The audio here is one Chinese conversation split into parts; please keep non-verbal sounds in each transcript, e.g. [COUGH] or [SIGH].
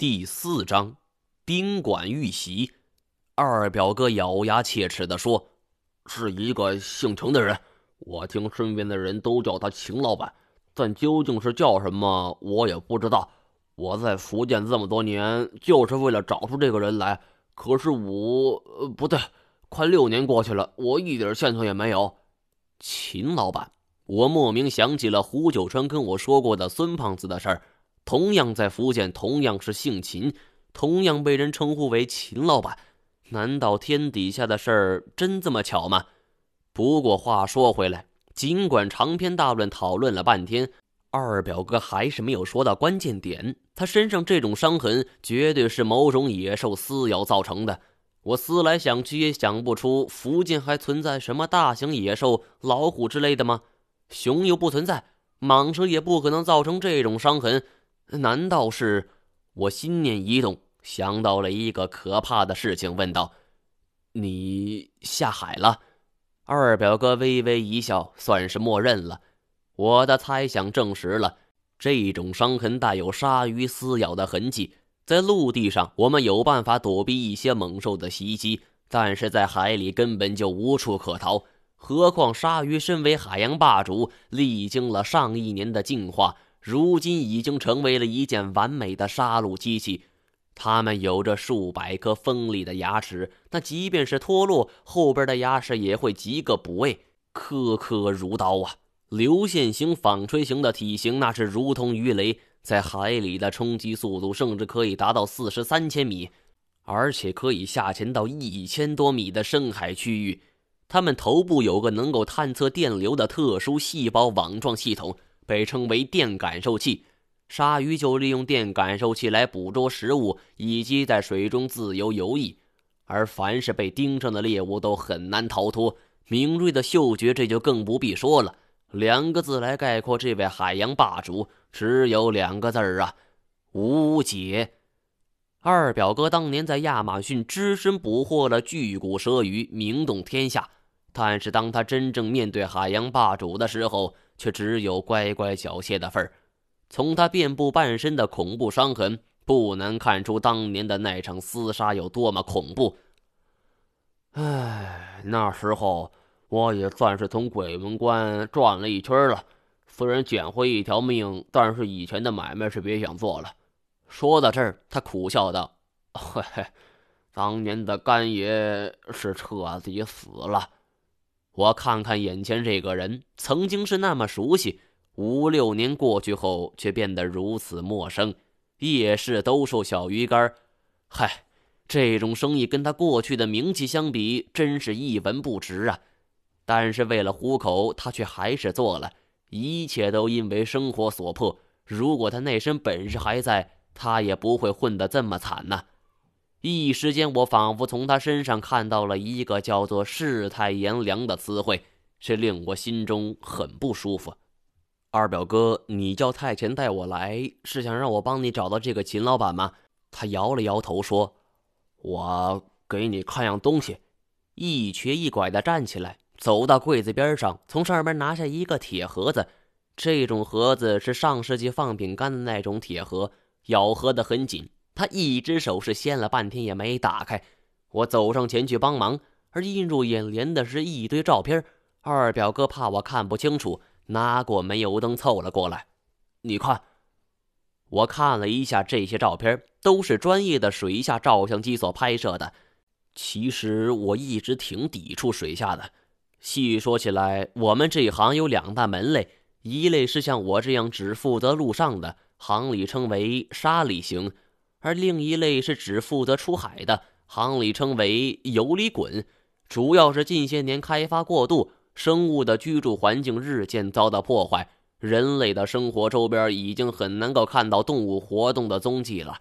第四章，宾馆遇袭。二表哥咬牙切齿地说：“是一个姓程的人，我听身边的人都叫他秦老板，但究竟是叫什么，我也不知道。我在福建这么多年，就是为了找出这个人来。可是我……呃……不对，快六年过去了，我一点线索也没有。”秦老板，我莫名想起了胡九川跟我说过的孙胖子的事儿。同样在福建，同样是姓秦，同样被人称呼为秦老板，难道天底下的事儿真这么巧吗？不过话说回来，尽管长篇大论讨论了半天，二表哥还是没有说到关键点。他身上这种伤痕，绝对是某种野兽撕咬造成的。我思来想去，也想不出福建还存在什么大型野兽、老虎之类的吗？熊又不存在，蟒蛇也不可能造成这种伤痕。难道是？我心念一动，想到了一个可怕的事情，问道：“你下海了？”二表哥微微一笑，算是默认了。我的猜想证实了，这种伤痕带有鲨鱼撕咬的痕迹。在陆地上，我们有办法躲避一些猛兽的袭击，但是在海里根本就无处可逃。何况鲨鱼身为海洋霸主，历经了上亿年的进化。如今已经成为了一件完美的杀戮机器，它们有着数百颗锋利的牙齿，那即便是脱落，后边的牙齿也会即个补位，颗颗如刀啊！流线型、纺锤型的体型，那是如同鱼雷，在海里的冲击速度甚至可以达到四十三千米，而且可以下潜到一千多米的深海区域。它们头部有个能够探测电流的特殊细胞网状系统。被称为电感受器，鲨鱼就利用电感受器来捕捉食物以及在水中自由游弋，而凡是被盯上的猎物都很难逃脱。敏锐的嗅觉这就更不必说了。两个字来概括这位海洋霸主，只有两个字儿啊：无解。二表哥当年在亚马逊只身捕获了巨骨蛇鱼，名动天下。但是当他真正面对海洋霸主的时候，却只有乖乖缴械的份儿。从他遍布半身的恐怖伤痕，不难看出当年的那场厮杀有多么恐怖。唉，那时候我也算是从鬼门关转了一圈了，虽然捡回一条命，但是以前的买卖是别想做了。说到这儿，他苦笑道：“ [LAUGHS] 嘿嘿，当年的干爷是彻底死了。”我看看眼前这个人，曾经是那么熟悉，五六年过去后却变得如此陌生。夜市兜售小鱼干，嗨，这种生意跟他过去的名气相比，真是一文不值啊！但是为了糊口，他却还是做了。一切都因为生活所迫。如果他那身本事还在，他也不会混得这么惨呐。一时间，我仿佛从他身上看到了一个叫做“世态炎凉”的词汇，这令我心中很不舒服。二表哥，你叫太前带我来，是想让我帮你找到这个秦老板吗？他摇了摇头说：“我给你看样东西。”一瘸一拐地站起来，走到柜子边上，从上面拿下一个铁盒子。这种盒子是上世纪放饼干的那种铁盒，咬合得很紧。他一只手是掀了半天也没打开，我走上前去帮忙，而映入眼帘的是一堆照片。二表哥怕我看不清楚，拿过煤油灯凑了过来。你看，我看了一下这些照片，都是专业的水下照相机所拍摄的。其实我一直挺抵触水下的。细说起来，我们这行有两大门类，一类是像我这样只负责陆上的，行里称为沙里行。而另一类是只负责出海的，行里称为游里滚，主要是近些年开发过度，生物的居住环境日渐遭到破坏，人类的生活周边已经很难够看到动物活动的踪迹了。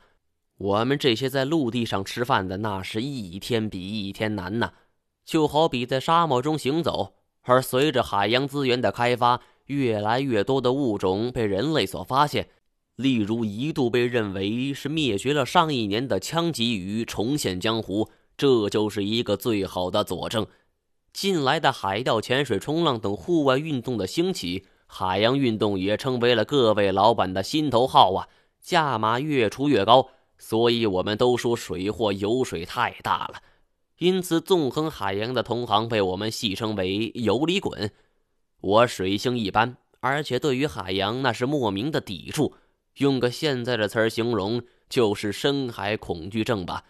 我们这些在陆地上吃饭的，那是一天比一天难呐，就好比在沙漠中行走。而随着海洋资源的开发，越来越多的物种被人类所发现。例如，一度被认为是灭绝了上亿年的枪鲫鱼重现江湖，这就是一个最好的佐证。近来的海钓、潜水、冲浪等户外运动的兴起，海洋运动也成为了各位老板的心头好啊！价码越出越高，所以我们都说水货油水太大了。因此，纵横海洋的同行被我们戏称为“油里滚”。我水性一般，而且对于海洋那是莫名的抵触。用个现在的词儿形容，就是深海恐惧症吧。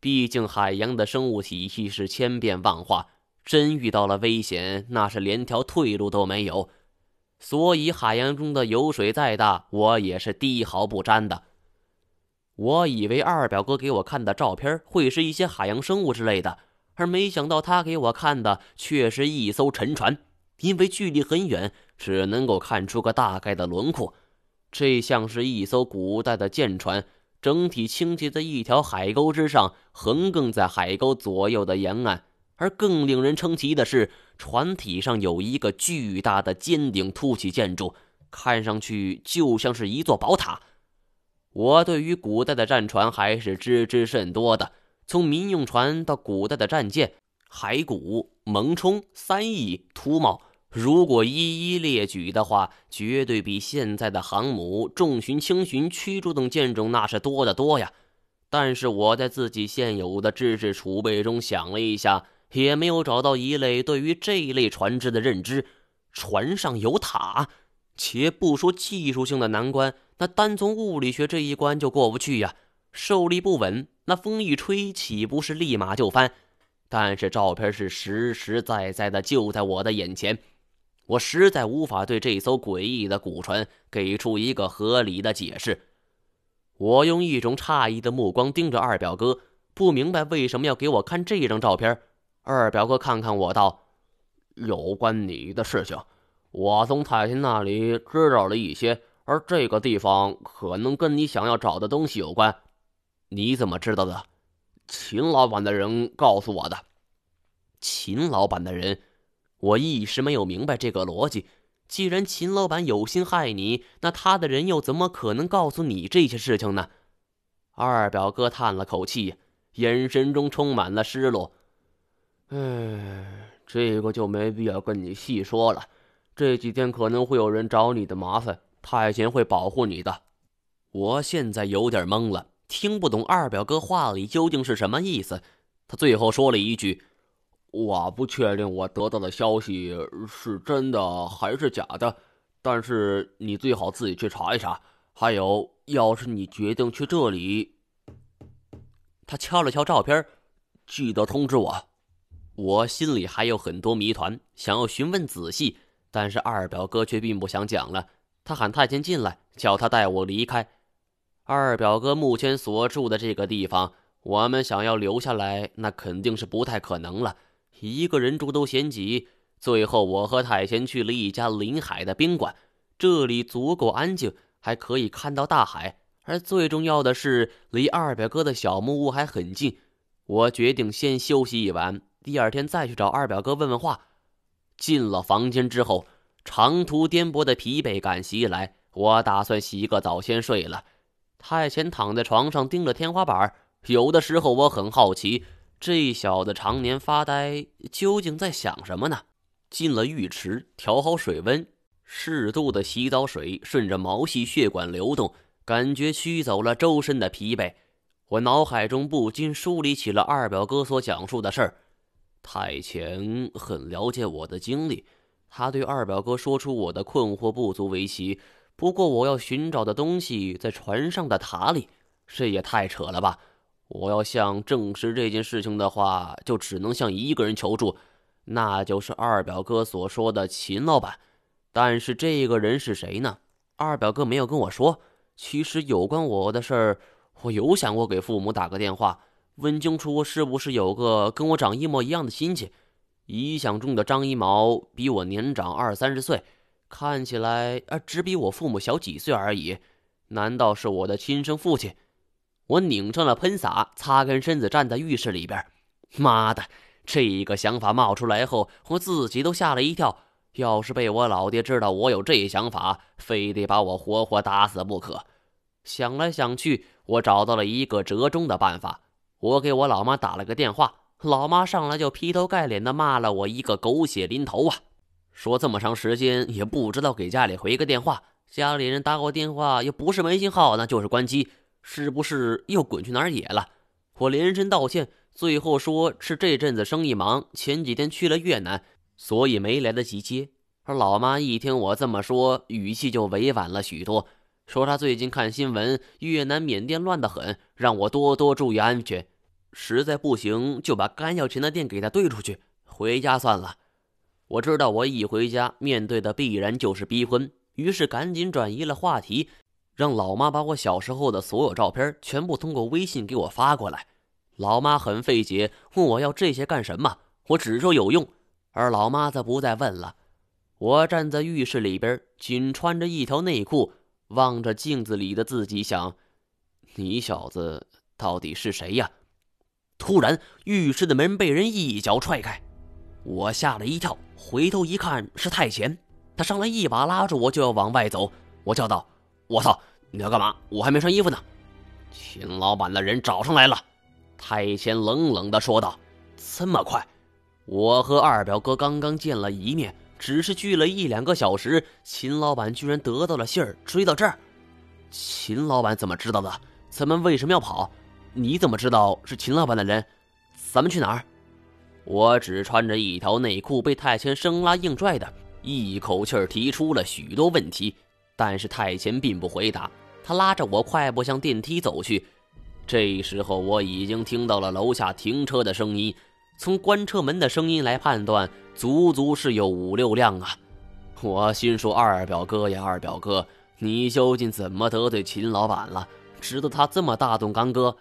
毕竟海洋的生物体系是千变万化，真遇到了危险，那是连条退路都没有。所以海洋中的油水再大，我也是滴毫不沾的。我以为二表哥给我看的照片会是一些海洋生物之类的，而没想到他给我看的却是一艘沉船。因为距离很远，只能够看出个大概的轮廓。这像是一艘古代的舰船，整体倾斜在一条海沟之上，横亘在海沟左右的沿岸。而更令人称奇的是，船体上有一个巨大的尖顶凸起建筑，看上去就像是一座宝塔。我对于古代的战船还是知之甚多的，从民用船到古代的战舰、海鼓、蒙冲、三翼、秃帽，如果一一列举的话，绝对比现在的航母、重巡、轻巡、驱逐等舰种那是多得多呀。但是我在自己现有的知识储备中想了一下，也没有找到一类对于这一类船只的认知。船上有塔。且不说技术性的难关，那单从物理学这一关就过不去呀。受力不稳，那风一吹，岂不是立马就翻？但是照片是实实在在的，就在我的眼前，我实在无法对这艘诡异的古船给出一个合理的解释。我用一种诧异的目光盯着二表哥，不明白为什么要给我看这张照片。二表哥看看我道：“有关你的事情。”我从太秦那里知道了一些，而这个地方可能跟你想要找的东西有关。你怎么知道的？秦老板的人告诉我的。秦老板的人，我一时没有明白这个逻辑。既然秦老板有心害你，那他的人又怎么可能告诉你这些事情呢？二表哥叹了口气，眼神中充满了失落。唉，这个就没必要跟你细说了。这几天可能会有人找你的麻烦，太监会保护你的。我现在有点懵了，听不懂二表哥话里究竟是什么意思。他最后说了一句：“我不确定我得到的消息是真的还是假的，但是你最好自己去查一查。还有，要是你决定去这里，他敲了敲照片，记得通知我。我心里还有很多谜团，想要询问仔细。”但是二表哥却并不想讲了，他喊太监进来，叫他带我离开。二表哥目前所住的这个地方，我们想要留下来，那肯定是不太可能了。一个人住都嫌挤。最后，我和太贤去了一家临海的宾馆，这里足够安静，还可以看到大海，而最重要的是，离二表哥的小木屋还很近。我决定先休息一晚，第二天再去找二表哥问问话。进了房间之后，长途颠簸的疲惫感袭来，我打算洗个澡先睡了。太贤躺在床上盯着天花板，有的时候我很好奇，这小子常年发呆，究竟在想什么呢？进了浴池，调好水温，适度的洗澡水顺着毛细血管流动，感觉驱走了周身的疲惫。我脑海中不禁梳理起了二表哥所讲述的事儿。太前很了解我的经历，他对二表哥说出我的困惑不足为奇。不过我要寻找的东西在船上的塔里，这也太扯了吧！我要想证实这件事情的话，就只能向一个人求助，那就是二表哥所说的秦老板。但是这个人是谁呢？二表哥没有跟我说。其实有关我的事儿，我有想过给父母打个电话。问清楚是不是有个跟我长一模一样的亲戚？臆想中的张一毛比我年长二三十岁，看起来啊只比我父母小几岁而已。难道是我的亲生父亲？我拧上了喷洒，擦干身子，站在浴室里边。妈的，这个想法冒出来后，我自己都吓了一跳。要是被我老爹知道我有这想法，非得把我活活打死不可。想来想去，我找到了一个折中的办法。我给我老妈打了个电话，老妈上来就劈头盖脸的骂了我一个狗血淋头啊！说这么长时间也不知道给家里回个电话，家里人打我电话又不是没信号，那就是关机。是不是又滚去哪儿野了？我连声道歉，最后说是这阵子生意忙，前几天去了越南，所以没来得及接。而老妈一听我这么说，语气就委婉了许多，说她最近看新闻，越南、缅甸乱得很，让我多多注意安全。实在不行，就把干要钱的店给他兑出去，回家算了。我知道我一回家面对的必然就是逼婚，于是赶紧转移了话题。让老妈把我小时候的所有照片全部通过微信给我发过来。老妈很费解，问我要这些干什么？我只说有用。而老妈则不再问了。我站在浴室里边，仅穿着一条内裤，望着镜子里的自己，想：你小子到底是谁呀？突然，浴室的门被人一脚踹开，我吓了一跳，回头一看是太贤，他上来一把拉住我，就要往外走。我叫道。我操！你要干嘛？我还没穿衣服呢。秦老板的人找上来了。太谦冷冷地说道：“这么快？我和二表哥刚刚见了一面，只是聚了一两个小时，秦老板居然得到了信儿，追到这儿。秦老板怎么知道的？咱们为什么要跑？你怎么知道是秦老板的人？咱们去哪儿？”我只穿着一条内裤，被太谦生拉硬拽的，一口气儿提出了许多问题。但是太乾并不回答，他拉着我快步向电梯走去。这时候我已经听到了楼下停车的声音，从关车门的声音来判断，足足是有五六辆啊！我心说：“二表哥呀，二表哥，你究竟怎么得罪秦老板了，值得他这么大动干戈？”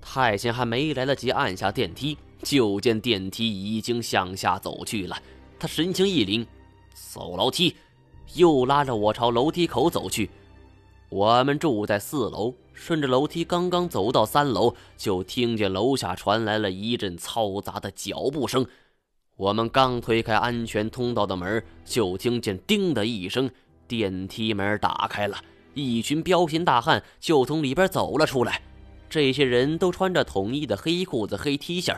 太监还没来得及按下电梯，就见电梯已经向下走去了。他神情一凛，走楼梯。又拉着我朝楼梯口走去。我们住在四楼，顺着楼梯刚刚走到三楼，就听见楼下传来了一阵嘈杂的脚步声。我们刚推开安全通道的门，就听见“叮”的一声，电梯门打开了，一群彪形大汉就从里边走了出来。这些人都穿着统一的黑裤子、黑 T 恤，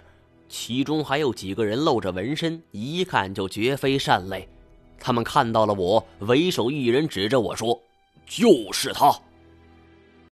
其中还有几个人露着纹身，一看就绝非善类。他们看到了我，为首一人指着我说：“就是他。”